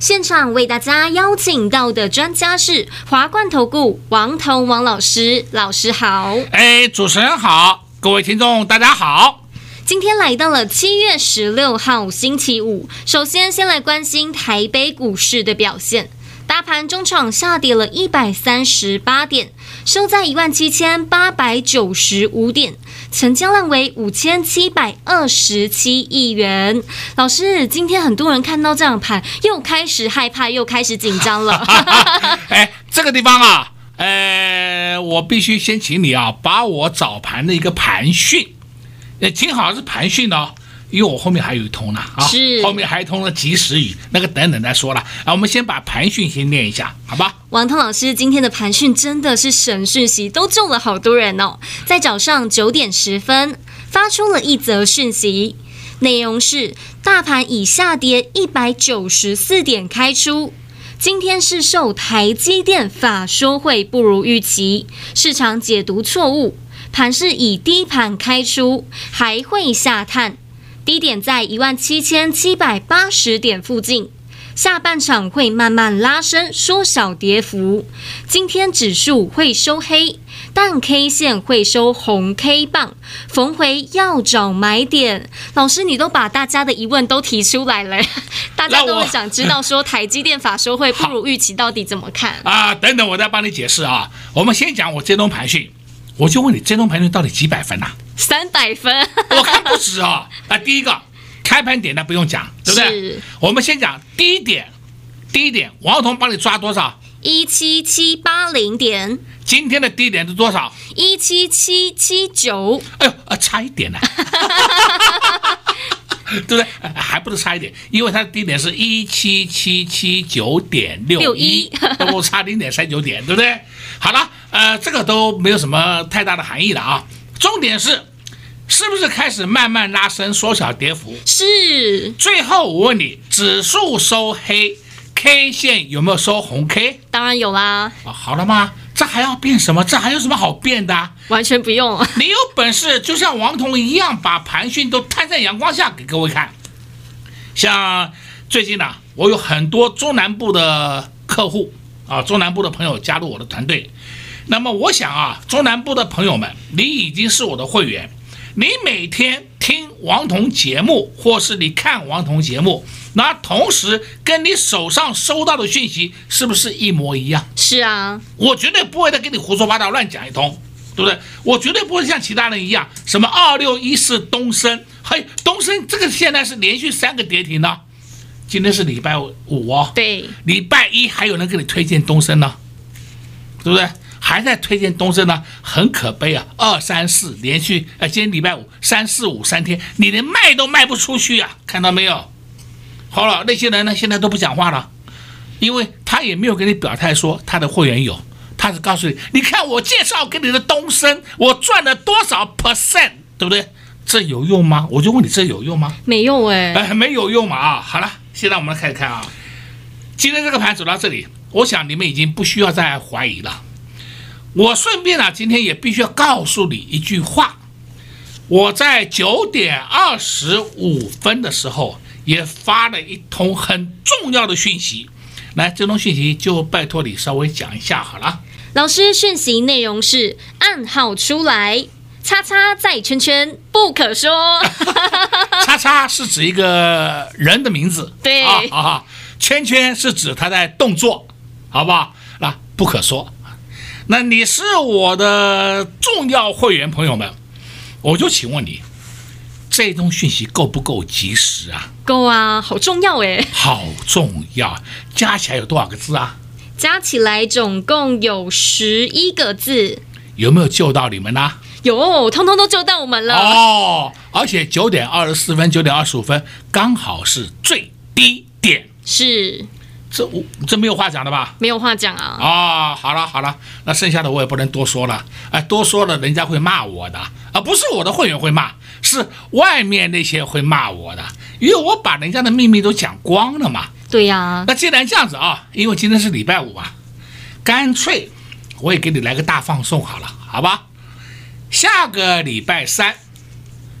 现场为大家邀请到的专家是华冠投顾王彤王老师，老师好。哎，主持人好，各位听众大家好。今天来到了七月十六号星期五，首先先来关心台北股市的表现。大盘中场下跌了一百三十八点，收在一万七千八百九十五点，成交量为五千七百二十七亿元。老师，今天很多人看到这样盘，又开始害怕，又开始紧张了。哎，这个地方啊，呃，我必须先请你啊，把我早盘的一个盘讯，呃，听好是盘讯哦。因为我后面还有一通呢，啊，是后面还通了及时雨，那个等等再说了。啊，我们先把盘讯先念一下，好吧？王通老师今天的盘讯真的是神讯息，都中了好多人哦。在早上九点十分发出了一则讯息，内容是大盘以下跌一百九十四点开出，今天是受台积电法说会不如预期，市场解读错误，盘是以低盘开出，还会下探。低点在一万七千七百八十点附近，下半场会慢慢拉升，缩小跌幅。今天指数会收黑，但 K 线会收红 K 棒，逢回要找买点。老师，你都把大家的疑问都提出来了，大家都会想知道说台积电法说会不如预期，到底怎么看啊？等等，我再帮你解释啊。我们先讲我这通盘讯，我就问你这通盘讯到底几百分呐、啊？三百分，我看不止啊！啊，第一个开盘点呢不用讲，对不对？我们先讲低点，低点，王彤帮你抓多少？一七七八零点。今天的低点是多少？一七七七九。哎呦，啊，差一点呢，对不对？还不是差一点，因为它的低点是一七七七九点六一，都差零点三九点，对不对？好了，呃，这个都没有什么太大的含义了啊。重点是，是不是开始慢慢拉升，缩小跌幅？是。最后我问你，指数收黑，K 线有没有收红 K？当然有啦。啊，好了吗？这还要变什么？这还有什么好变的？完全不用。你有本事就像王彤一样，把盘讯都摊在阳光下给各位看。像最近呢、啊，我有很多中南部的客户啊，中南部的朋友加入我的团队。那么我想啊，中南部的朋友们，你已经是我的会员，你每天听王彤节目，或是你看王彤节目，那同时跟你手上收到的讯息是不是一模一样？是啊，我绝对不会再跟你胡说八道乱讲一通，对不对？我绝对不会像其他人一样，什么二六一四东升，嘿，东升这个现在是连续三个跌停呢，今天是礼拜五哦，对，礼拜一还有人给你推荐东升呢，对不对？还在推荐东升呢，很可悲啊！二三四连续，呃，今天礼拜五，三四五三天，你连卖都卖不出去啊！看到没有？好了，那些人呢，现在都不讲话了，因为他也没有给你表态说他的会员有，他是告诉你，你看我介绍给你的东升，我赚了多少 percent，对不对？这有用吗？我就问你，这有用吗？没用哎，哎，没有用嘛啊！好了，现在我们来看一看啊，今天这个盘走到这里，我想你们已经不需要再怀疑了。我顺便啊，今天也必须要告诉你一句话。我在九点二十五分的时候也发了一通很重要的讯息，来，这通讯息就拜托你稍微讲一下好了。老师，讯息内容是暗号出来，叉叉在圈圈不可说。叉叉是指一个人的名字，对啊啊，圈圈是指他在动作，好不好？那不可说。那你是我的重要会员朋友们，我就请问你，这通讯息够不够及时啊？够啊，好重要诶，好重要，加起来有多少个字啊？加起来总共有十一个字。有没有救到你们呢？有，通通都救到我们了。哦，而且九点二十四分、九点二十五分刚好是最低点。是，这我这没有话讲的吧？没有话讲啊。啊、哦，好了好了，那剩下的我也不能多说了，哎，多说了人家会骂我的，啊不是我的会员会骂，是外面那些会骂我的，因为我把人家的秘密都讲光了嘛。对呀、啊。那既然这样子啊，因为今天是礼拜五啊，干脆我也给你来个大放送好了，好吧？下个礼拜三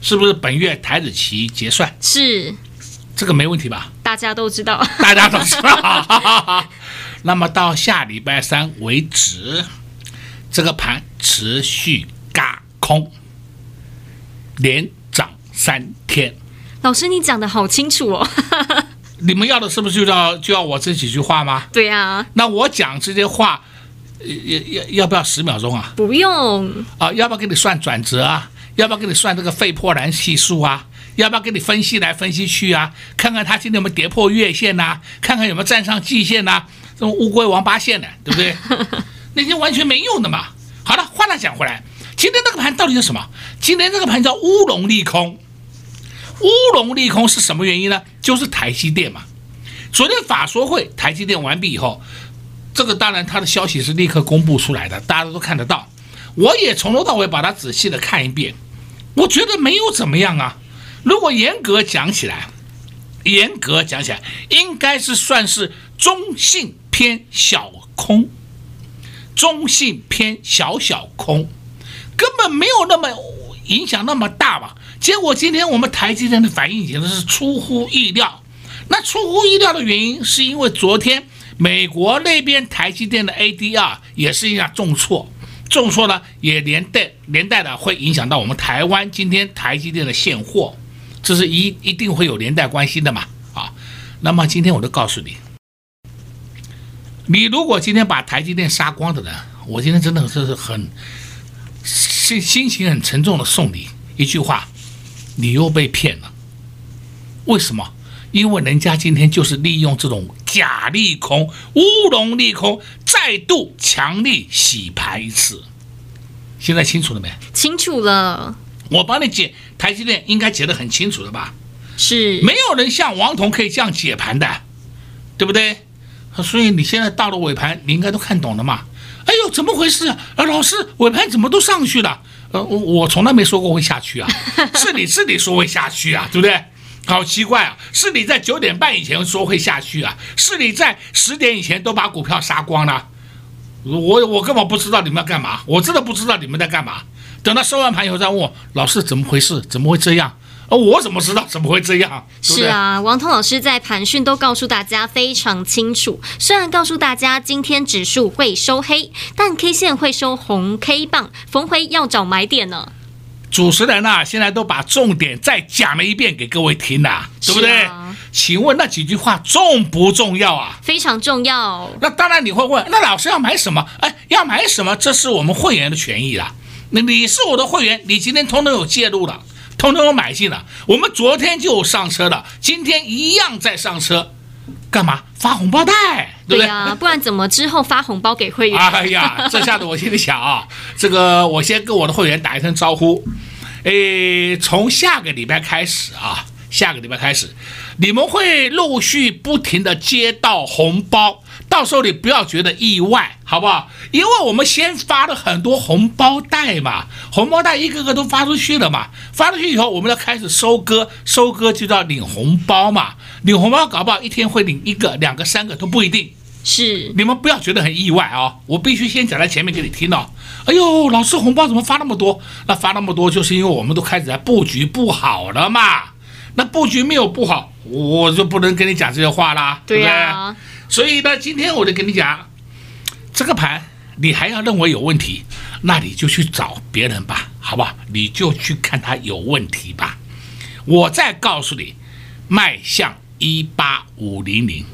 是不是本月台子期结算？是。这个没问题吧？大家都知道，大家都知道。那么到下礼拜三为止，这个盘持续嘎空，连涨三天。老师，你讲的好清楚哦。你们要的是不是就要就要我这几句话吗？对呀、啊。那我讲这些话，要要要不要十秒钟啊？不用。啊，要不要给你算转折啊？要不要给你算这个费波那系数啊？要不要给你分析来分析去啊？看看他今天有没有跌破月线呐、啊？看看有没有站上季线呐、啊？这种乌龟王八线的，对不对？那些完全没用的嘛。好了，话再讲回来，今天这个盘到底是什么？今天这个盘叫乌龙利空。乌龙利空是什么原因呢？就是台积电嘛。昨天法说会，台积电完毕以后，这个当然它的消息是立刻公布出来的，大家都看得到。我也从头到尾把它仔细的看一遍，我觉得没有怎么样啊。如果严格讲起来，严格讲起来，应该是算是中性偏小空，中性偏小小空，根本没有那么影响那么大吧？结果今天我们台积电的反应简直是出乎意料。那出乎意料的原因，是因为昨天美国那边台积电的 ADR 也是一样重挫，重挫呢也连带连带的会影响到我们台湾今天台积电的现货。这是一一定会有连带关系的嘛？啊，那么今天我就告诉你，你如果今天把台积电杀光的人，我今天真的是很心心情很沉重的送你一句话：你又被骗了。为什么？因为人家今天就是利用这种假利空、乌龙利空，再度强力洗盘一次。现在清楚了没？清楚了。我帮你解台积电，应该解得很清楚的吧？是，没有人像王彤可以这样解盘的，对不对？所以你现在到了尾盘，你应该都看懂了嘛？哎呦，怎么回事啊？啊，老师，尾盘怎么都上去了？呃，我我从来没说过会下去啊，是你自己说会下去啊，对不对？好奇怪啊，是你在九点半以前说会下去啊，是你在十点以前都把股票杀光了，我我根本不知道你们要干嘛，我真的不知道你们在干嘛。等到收完盘以后再问我老师怎么回事？怎么会这样？而我怎么知道怎么会这样？是啊，王通老师在盘讯都告诉大家非常清楚。虽然告诉大家今天指数会收黑，但 K 线会收红 K 棒，逢回要找买点呢。主持人啊，现在都把重点再讲了一遍给各位听呐，对不对？请问那几句话重不重要啊？非常重要。那当然你会问，那老师要买什么？哎，要买什么？这是我们会员的权益啦。那你是我的会员，你今天通通有介入了，通通有买进了。我们昨天就上车了，今天一样在上车，干嘛？发红包袋，对不对？对呀，不然怎么之后发红包给会员？哎呀，这下子我心里想啊，这个我先跟我的会员打一声招呼，诶，从下个礼拜开始啊，下个礼拜开始，你们会陆续不停地接到红包。到时候你不要觉得意外，好不好？因为我们先发了很多红包袋嘛，红包袋一个个都发出去了嘛，发出去以后，我们要开始收割，收割就叫领红包嘛，领红包搞不好一天会领一个、两个、三个都不一定。是，你们不要觉得很意外啊、哦，我必须先讲在前面给你听哦。哎呦，老师红包怎么发那么多？那发那么多就是因为我们都开始在布局布好了嘛。那布局没有布好，我就不能跟你讲这些话啦，对呀、啊。对所以呢，今天我就跟你讲，这个盘你还要认为有问题，那你就去找别人吧，好不好？你就去看它有问题吧。我再告诉你，迈向一八五零零，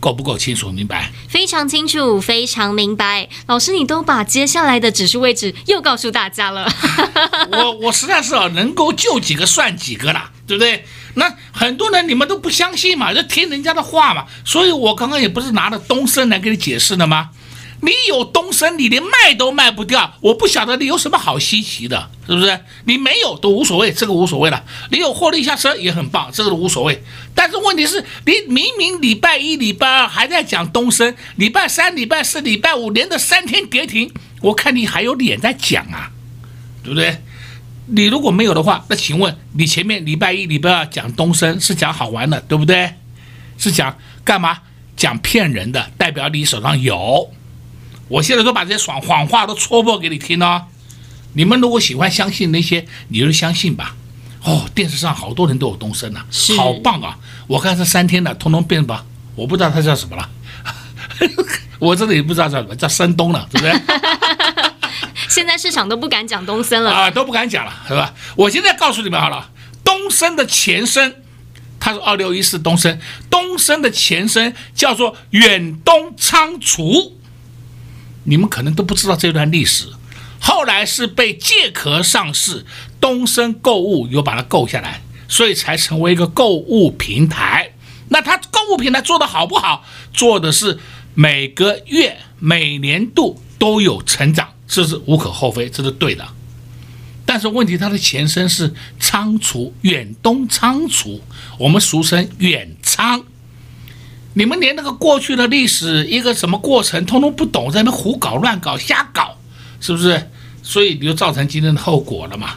够不够清楚明白？非常清楚，非常明白。老师，你都把接下来的指数位置又告诉大家了。我我实在是啊，能够救几个算几个了，对不对？那很多人你们都不相信嘛，就听人家的话嘛，所以我刚刚也不是拿着东升来给你解释的吗？你有东升，你连卖都卖不掉，我不晓得你有什么好稀奇的，是不是？你没有都无所谓，这个无所谓了。你有获利下车也很棒，这个都无所谓。但是问题是你明明礼拜一、礼拜二还在讲东升，礼拜三、礼拜四、礼拜五连着三天跌停，我看你还有脸在讲啊，对不对？你如果没有的话，那请问你前面礼拜一、礼拜二讲东升是讲好玩的，对不对？是讲干嘛？讲骗人的，代表你手上有。我现在都把这些谎谎话都戳破给你听哦。你们如果喜欢相信那些，你就相信吧。哦，电视上好多人都有东升啊，好棒啊！我看这三天的，通通变吧，我不知道他叫什么了。我这里也不知道叫什么，叫深东了，对不对？现在市场都不敢讲东升了啊，都不敢讲了，是吧？我现在告诉你们好了，东升的前身，它是二六一四东升，东升的前身叫做远东仓储。你们可能都不知道这段历史，后来是被借壳上市，东升购物又把它购下来，所以才成为一个购物平台。那它购物平台做的好不好？做的是每个月、每年度都有成长，这是无可厚非，这是对的。但是问题，它的前身是仓储，远东仓储，我们俗称远仓。你们连那个过去的历史一个什么过程通通不懂，在那胡搞乱搞瞎搞，是不是？所以你就造成今天的后果了嘛。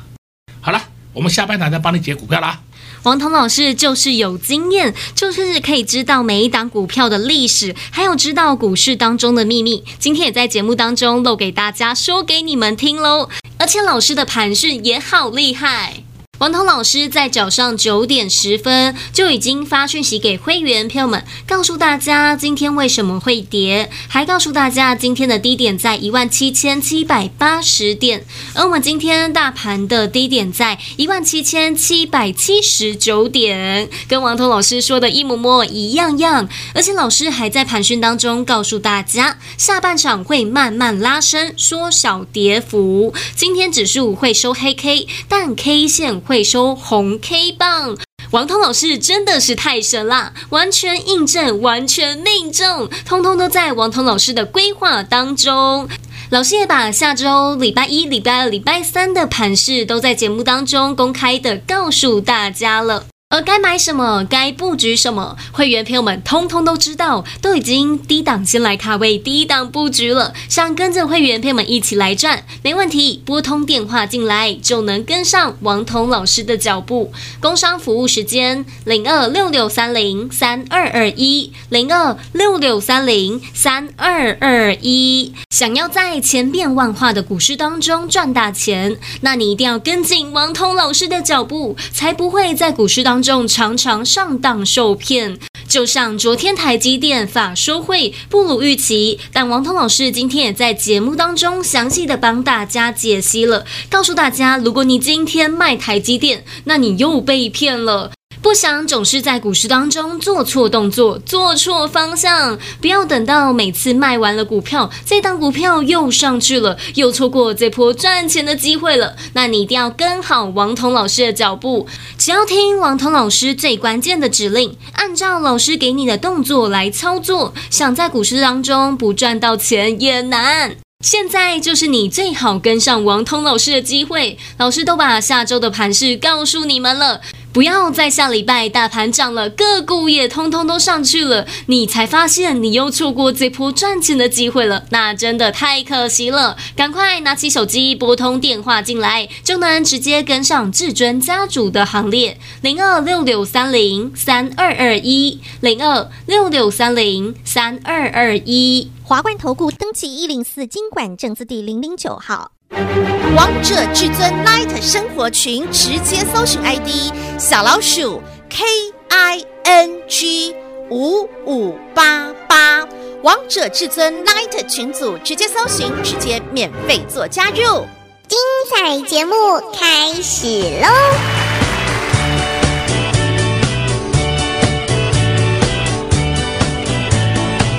好了，我们下半场再帮你解股票了啊。王彤老师就是有经验，就是可以知道每一档股票的历史，还有知道股市当中的秘密。今天也在节目当中露给大家说给你们听喽。而且老师的盘讯也好厉害。王涛老师在早上九点十分就已经发讯息给会员朋友们，告诉大家今天为什么会跌，还告诉大家今天的低点在一万七千七百八十点，而我们今天大盘的低点在一万七千七百七十九点，跟王涛老师说的一模模一样样。而且老师还在盘讯当中告诉大家，下半场会慢慢拉升，缩小跌幅。今天指数会收黑 K，但 K 线会。收红 K 棒，王彤老师真的是太神啦，完全印证，完全命中，通通都在王彤老师的规划当中。老师也把下周礼拜一、礼拜二、礼拜三的盘势都在节目当中公开的告诉大家了。而该买什么，该布局什么，会员朋友们通通都知道，都已经低档先来卡位，低档布局了。想跟着会员朋友们一起来赚，没问题，拨通电话进来就能跟上王彤老师的脚步。工商服务时间：零二六六三零三二二一，零二六六三零三二二一。想要在千变万化的股市当中赚大钱，那你一定要跟紧王彤老师的脚步，才不会在股市当中。众常常上当受骗，就像昨天台积电法说会不如预期，但王彤老师今天也在节目当中详细的帮大家解析了，告诉大家，如果你今天卖台积电，那你又被骗了。不想总是在股市当中做错动作、做错方向，不要等到每次卖完了股票，这档股票又上去了，又错过这波赚钱的机会了。那你一定要跟好王彤老师的脚步，只要听王彤老师最关键的指令，按照老师给你的动作来操作，想在股市当中不赚到钱也难。现在就是你最好跟上王彤老师的机会，老师都把下周的盘势告诉你们了。不要在下礼拜大盘涨了，个股也通通都上去了，你才发现你又错过这波赚钱的机会了，那真的太可惜了。赶快拿起手机拨通电话进来，就能直接跟上至尊家族的行列。零二六六三零三二二一，零二六六三零三二二一。华冠投顾登记一零四金管证字第零零九号。王者至尊 Night 生活群直接搜寻 ID 小老鼠 K I N G 五五八八，王者至尊 Night 群组直接搜寻，直接免费做加入。精彩节目开始喽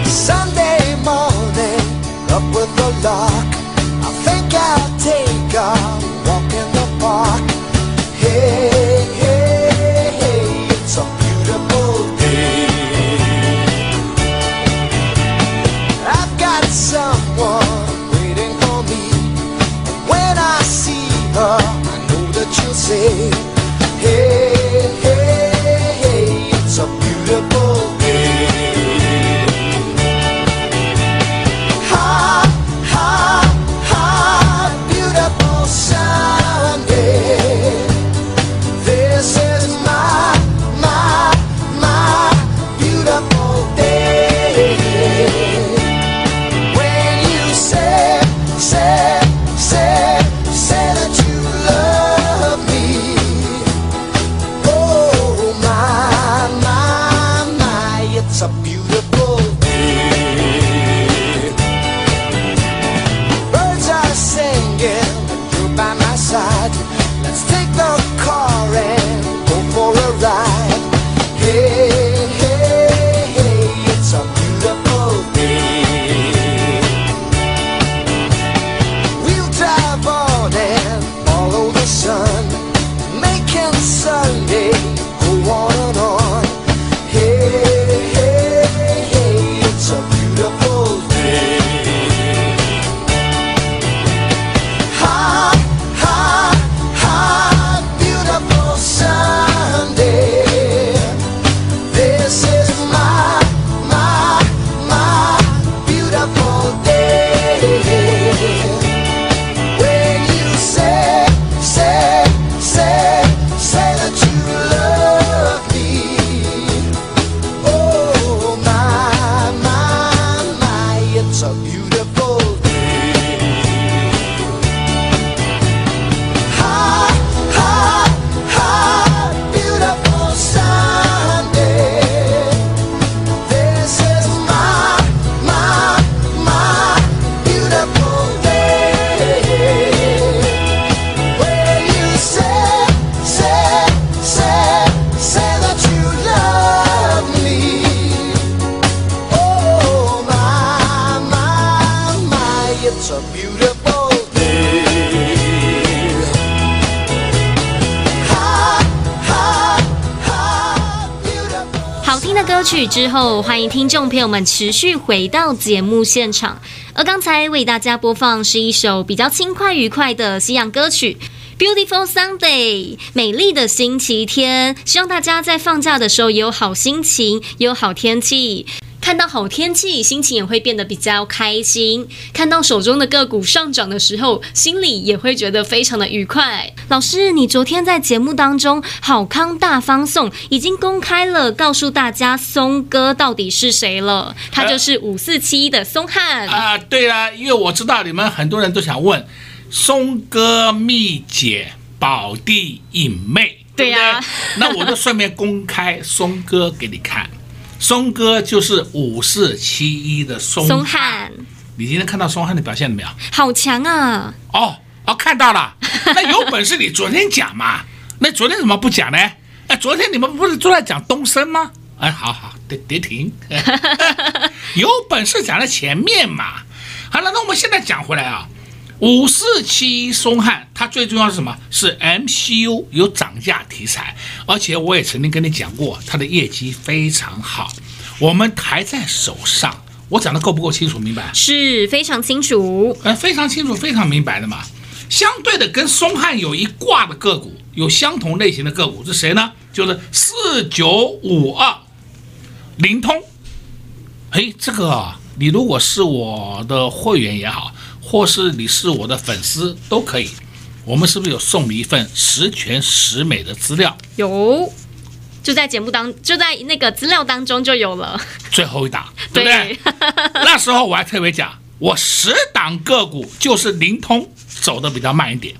！Sunday up with the. think I'll take a walk in the park. Hey, hey, hey, it's a beautiful day. I've got someone waiting for me. When I see her, I know that she'll say. 之后，欢迎听众朋友们持续回到节目现场。而刚才为大家播放是一首比较轻快愉快的西洋歌曲。Beautiful Sunday，美丽的星期天，希望大家在放假的时候也有好心情，也有好天气。看到好天气，心情也会变得比较开心。看到手中的个股上涨的时候，心里也会觉得非常的愉快。老师，你昨天在节目当中，好康大放送已经公开了，告诉大家松哥到底是谁了？他就是五四七的松汉啊，对啊，因为我知道你们很多人都想问松哥蜜姐宝弟、影妹？对啊那我就顺便公开松哥给你看。松哥就是五四七一的松松汉，你今天看到松汉的表现了没有？好强啊！哦哦，看到了。那有本事你昨天讲嘛？那昨天怎么不讲呢？哎，昨天你们不是都在讲东升吗？哎，好好，跌跌停。有本事讲在前面嘛。好了，那我们现在讲回来啊，五四七松汉，它最重要是什么？是 MCU 有涨价题材，而且我也曾经跟你讲过，它的业绩非常好，我们还在手上。我讲的够不够清楚明白？是非常清楚，呃，非常清楚，非常明白的嘛。相对的，跟松汉有一挂的个股，有相同类型的个股是谁呢？就是四九五二，灵通。哎，这个啊，你如果是我的会员也好，或是你是我的粉丝都可以。我们是不是有送你一份十全十美的资料？有，就在节目当，就在那个资料当中就有了。最后一档，对不对？那时候我还特别讲，我十档个股就是灵通走的比较慢一点。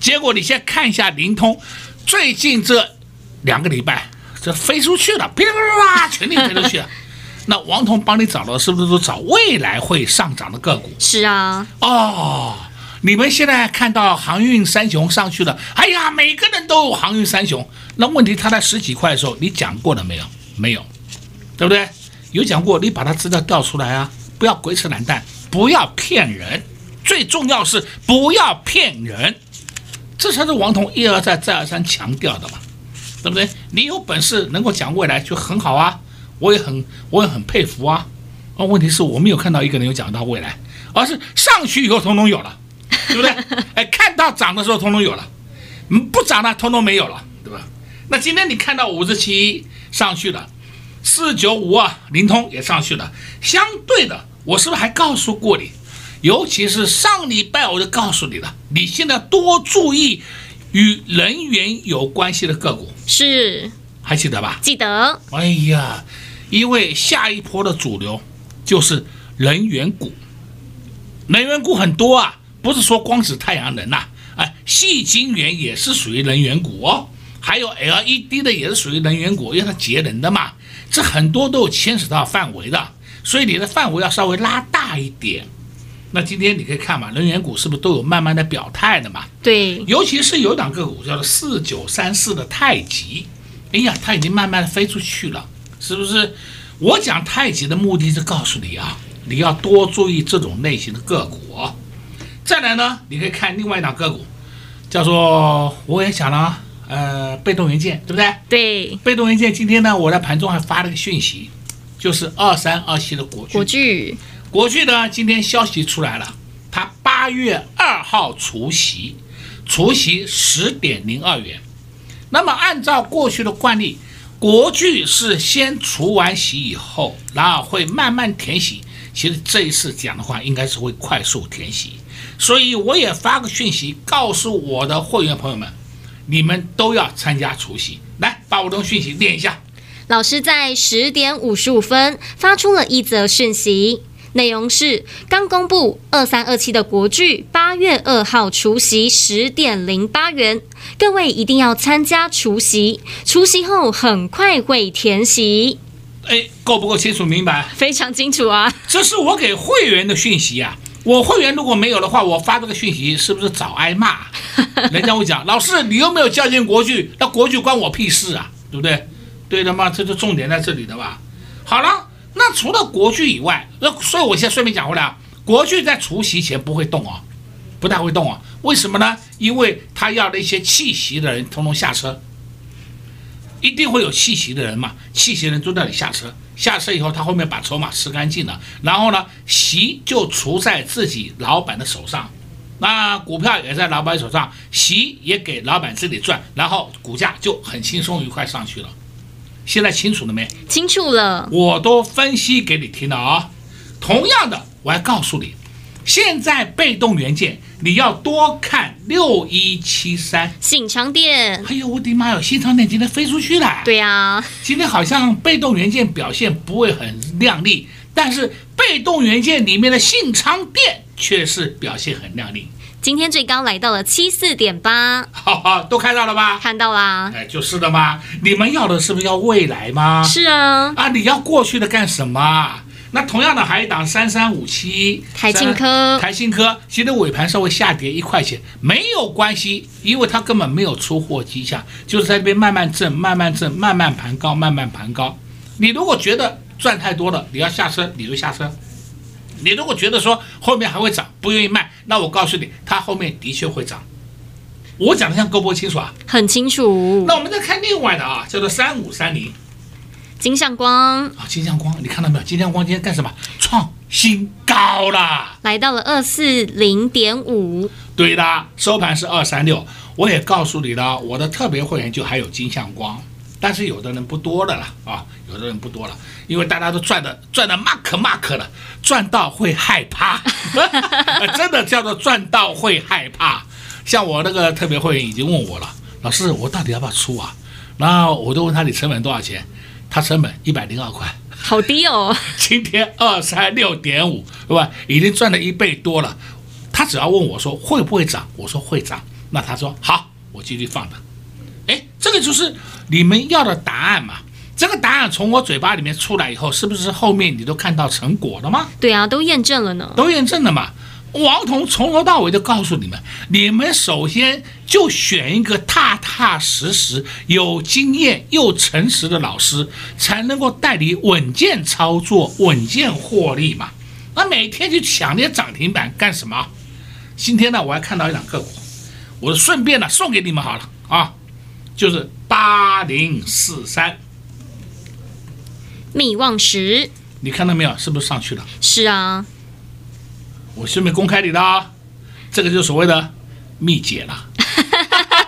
结果你先看一下灵通，最近这两个礼拜这飞出去了，噼里啪啦，全力飞出去了。那王彤帮你找的是不是都找未来会上涨的个股？是啊。哦，你们现在看到航运三雄上去了，哎呀，每个人都有航运三雄。那问题他在十几块的时候，你讲过了没有？没有，对不对？有讲过，你把它资料调出来啊！不要鬼扯懒蛋，不要骗人。最重要是不要骗人，这才是王彤一而再再而三强调的嘛，对不对？你有本事能够讲未来就很好啊。我也很，我也很佩服啊！啊，问题是我没有看到一个人有讲到未来，而是上去以后通通有了，对不对？哎，看到涨的时候通通有了，嗯，不涨了通通没有了，对吧？那今天你看到五十七上去了，四九五二灵通也上去了，相对的，我是不是还告诉过你？尤其是上礼拜我就告诉你了，你现在多注意与人员有关系的个股，是。还记得吧？记得。哎呀，因为下一波的主流就是能源股，能源股很多啊，不是说光指太阳能呐、啊，哎，细晶圆也是属于能源股哦，还有 LED 的也是属于能源股，因为它节能的嘛。这很多都有牵扯到范围的，所以你的范围要稍微拉大一点。那今天你可以看嘛，能源股是不是都有慢慢的表态的嘛？对，尤其是有两个股叫做四九三四的太极，哎呀，它已经慢慢的飞出去了，是不是？我讲太极的目的是告诉你啊，你要多注意这种类型的个股哦。再来呢，你可以看另外一档个股，叫做我也讲了，呃，被动元件，对不对？对，被动元件今天呢，我在盘中还发了个讯息，就是二三二七的国巨。国巨。国巨呢，今天消息出来了，它八月二号除息，除息十点零二元。那么按照过去的惯例，国剧是先除完洗以后，然后会慢慢填洗。其实这一次讲的话，应该是会快速填洗。所以我也发个讯息，告诉我的会员朋友们，你们都要参加除夕。来，把我的讯息念一下。老师在十点五十五分发出了一则讯息。内容是刚公布二三二七的国剧八月二号除夕十点零八元，各位一定要参加除夕，除夕后很快会填席。哎，够不够清楚明白？非常清楚啊！这是我给会员的讯息啊！我会员如果没有的话，我发这个讯息是不是早挨骂？人家会讲，老师你又没有叫进国剧，那国剧关我屁事啊？对不对？对的嘛，这就重点在这里的吧？好了。除了国剧以外，那所以我现在顺便讲回来啊，国剧在除息前不会动啊，不太会动啊。为什么呢？因为他要那些弃息的人通通下车，一定会有弃息的人嘛，弃息人都那里下车，下车以后他后面把筹码吃干净了，然后呢，席就除在自己老板的手上，那股票也在老板手上，席也给老板这里赚，然后股价就很轻松愉快上去了。现在清楚了没？清楚了，我都分析给你听了啊。同样的，我还告诉你，现在被动元件你要多看六一七三信昌电。哎呦，我的妈哟，信昌电今天飞出去了。对呀、啊，今天好像被动元件表现不会很亮丽，但是被动元件里面的信昌电却是表现很亮丽。今天最高来到了七四点八，好好，都看到了吧？看到啦，哎，就是的嘛。你们要的是不是要未来吗？是啊，啊，你要过去的干什么？那同样的还有一档三三五七台信科，台信科，今天尾盘稍微下跌一块钱，没有关系，因为它根本没有出货迹象，就是在那边慢慢震，慢慢震，慢慢盘高，慢慢盘高。你如果觉得赚太多了，你要下车，你就下车。你如果觉得说后面还会涨，不愿意卖，那我告诉你，它后面的确会涨。我讲的像够不够清楚啊？很清楚。那我们再看另外的啊，叫做三五三零，金像光啊，金像光，你看到没有？金像光今天干什么？创新高啦，来到了二四零点五。对的，收盘是二三六。我也告诉你了，我的特别会员就还有金像光。但是有的人不多的了啦，啊，有的人不多了，因为大家都赚的赚的 mark mark 了，赚到会害怕，真的叫做赚到会害怕。像我那个特别会员已经问我了，老师，我到底要不要出啊？然后我就问他，你成本多少钱？他成本一百零二块，好低哦。今天二三六点五，对吧？已经赚了一倍多了。他只要问我说会不会涨，我说会涨，那他说好，我继续放着。哎，这个就是你们要的答案嘛？这个答案从我嘴巴里面出来以后，是不是后面你都看到成果了吗？对啊，都验证了呢。都验证了嘛？王彤从头到尾都告诉你们，你们首先就选一个踏踏实实、有经验又诚实的老师，才能够带你稳健操作、稳健获利嘛。那每天去抢那些涨停板干什么？今天呢，我还看到一档个股，我顺便呢送给你们好了啊。就是八零四三，密望石，你看到没有？是不是上去了？是啊，我顺便公开你的啊，这个就是所谓的密解了。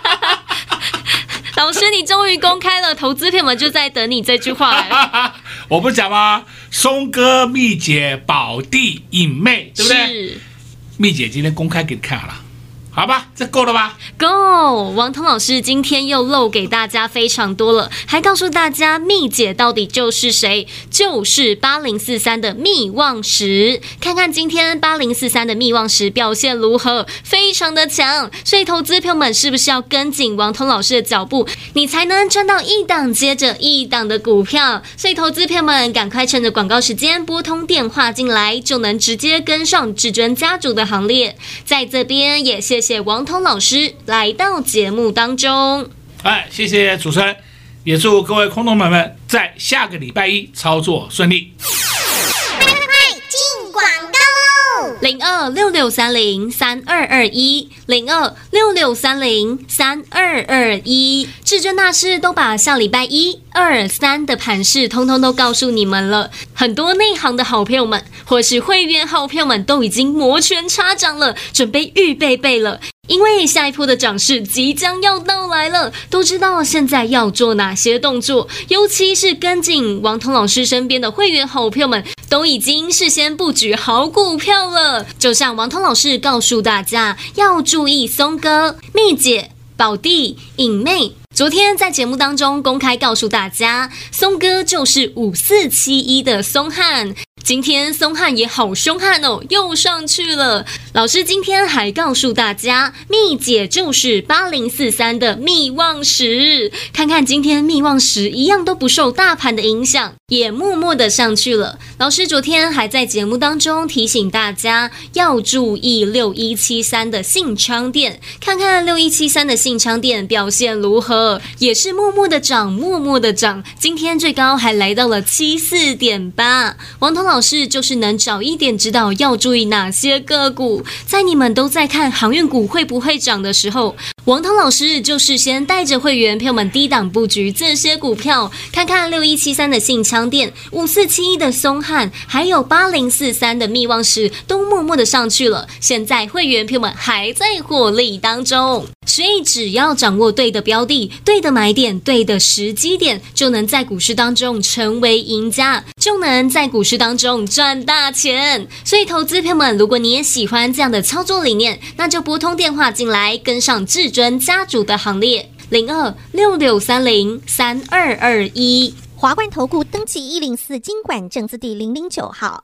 老师，你终于公开了，投资朋友们就在等你这句话。我不讲吗？松哥蜜姐宝弟隐妹，对不对？是。密解今天公开给你看好了，好吧，这够了吧够王彤老师今天又漏给大家非常多了，还告诉大家蜜姐到底就是谁？就是八零四三的蜜望石。看看今天八零四三的蜜望石表现如何？非常的强。所以投资朋友们是不是要跟紧王彤老师的脚步，你才能赚到一档接着一档的股票？所以投资朋友们赶快趁着广告时间拨通电话进来，就能直接跟上至尊家族的行列。在这边也谢谢。王彤老师来到节目当中，哎，谢谢主持人，也祝各位空头们们在下个礼拜一操作顺利。快快快进广告喽！零二六六三零三二二一，零二六六三零三二二一，至尊大师都把下礼拜一二三的盘势通通都告诉你们了，很多内行的好朋友们。或是会员好朋友们都已经摩拳擦掌了，准备预备备了，因为下一波的涨势即将要到来了。都知道现在要做哪些动作，尤其是跟紧王彤老师身边的会员好朋友们，都已经事先布局好股票了。就像王彤老师告诉大家，要注意松哥、蜜姐、宝弟、影妹。昨天在节目当中公开告诉大家，松哥就是五四七一的松汉。今天松汉也好凶悍哦，又上去了。老师今天还告诉大家，蜜姐就是八零四三的蜜望石。看看今天蜜望石一样都不受大盘的影响，也默默的上去了。老师昨天还在节目当中提醒大家要注意六一七三的信昌店，看看六一七三的信昌店表现如何，也是默默的涨，默默的涨。今天最高还来到了七四点八。王彤老。老师就是能早一点知道要注意哪些个股，在你们都在看航运股会不会涨的时候，王涛老师就是先带着会员朋友们低档布局这些股票，看看六一七三的信昌电、五四七一的松汉，还有八零四三的密望石都默默的上去了。现在会员朋友们还在获利当中，所以只要掌握对的标的、对的买点、对的时机点，就能在股市当中成为赢家，就能在股市当中。赚大钱，所以投资朋友们，如果你也喜欢这样的操作理念，那就拨通电话进来，跟上至尊家族的行列，零二六六三零三二二一，华冠投顾登记一零四金管证字第零零九号。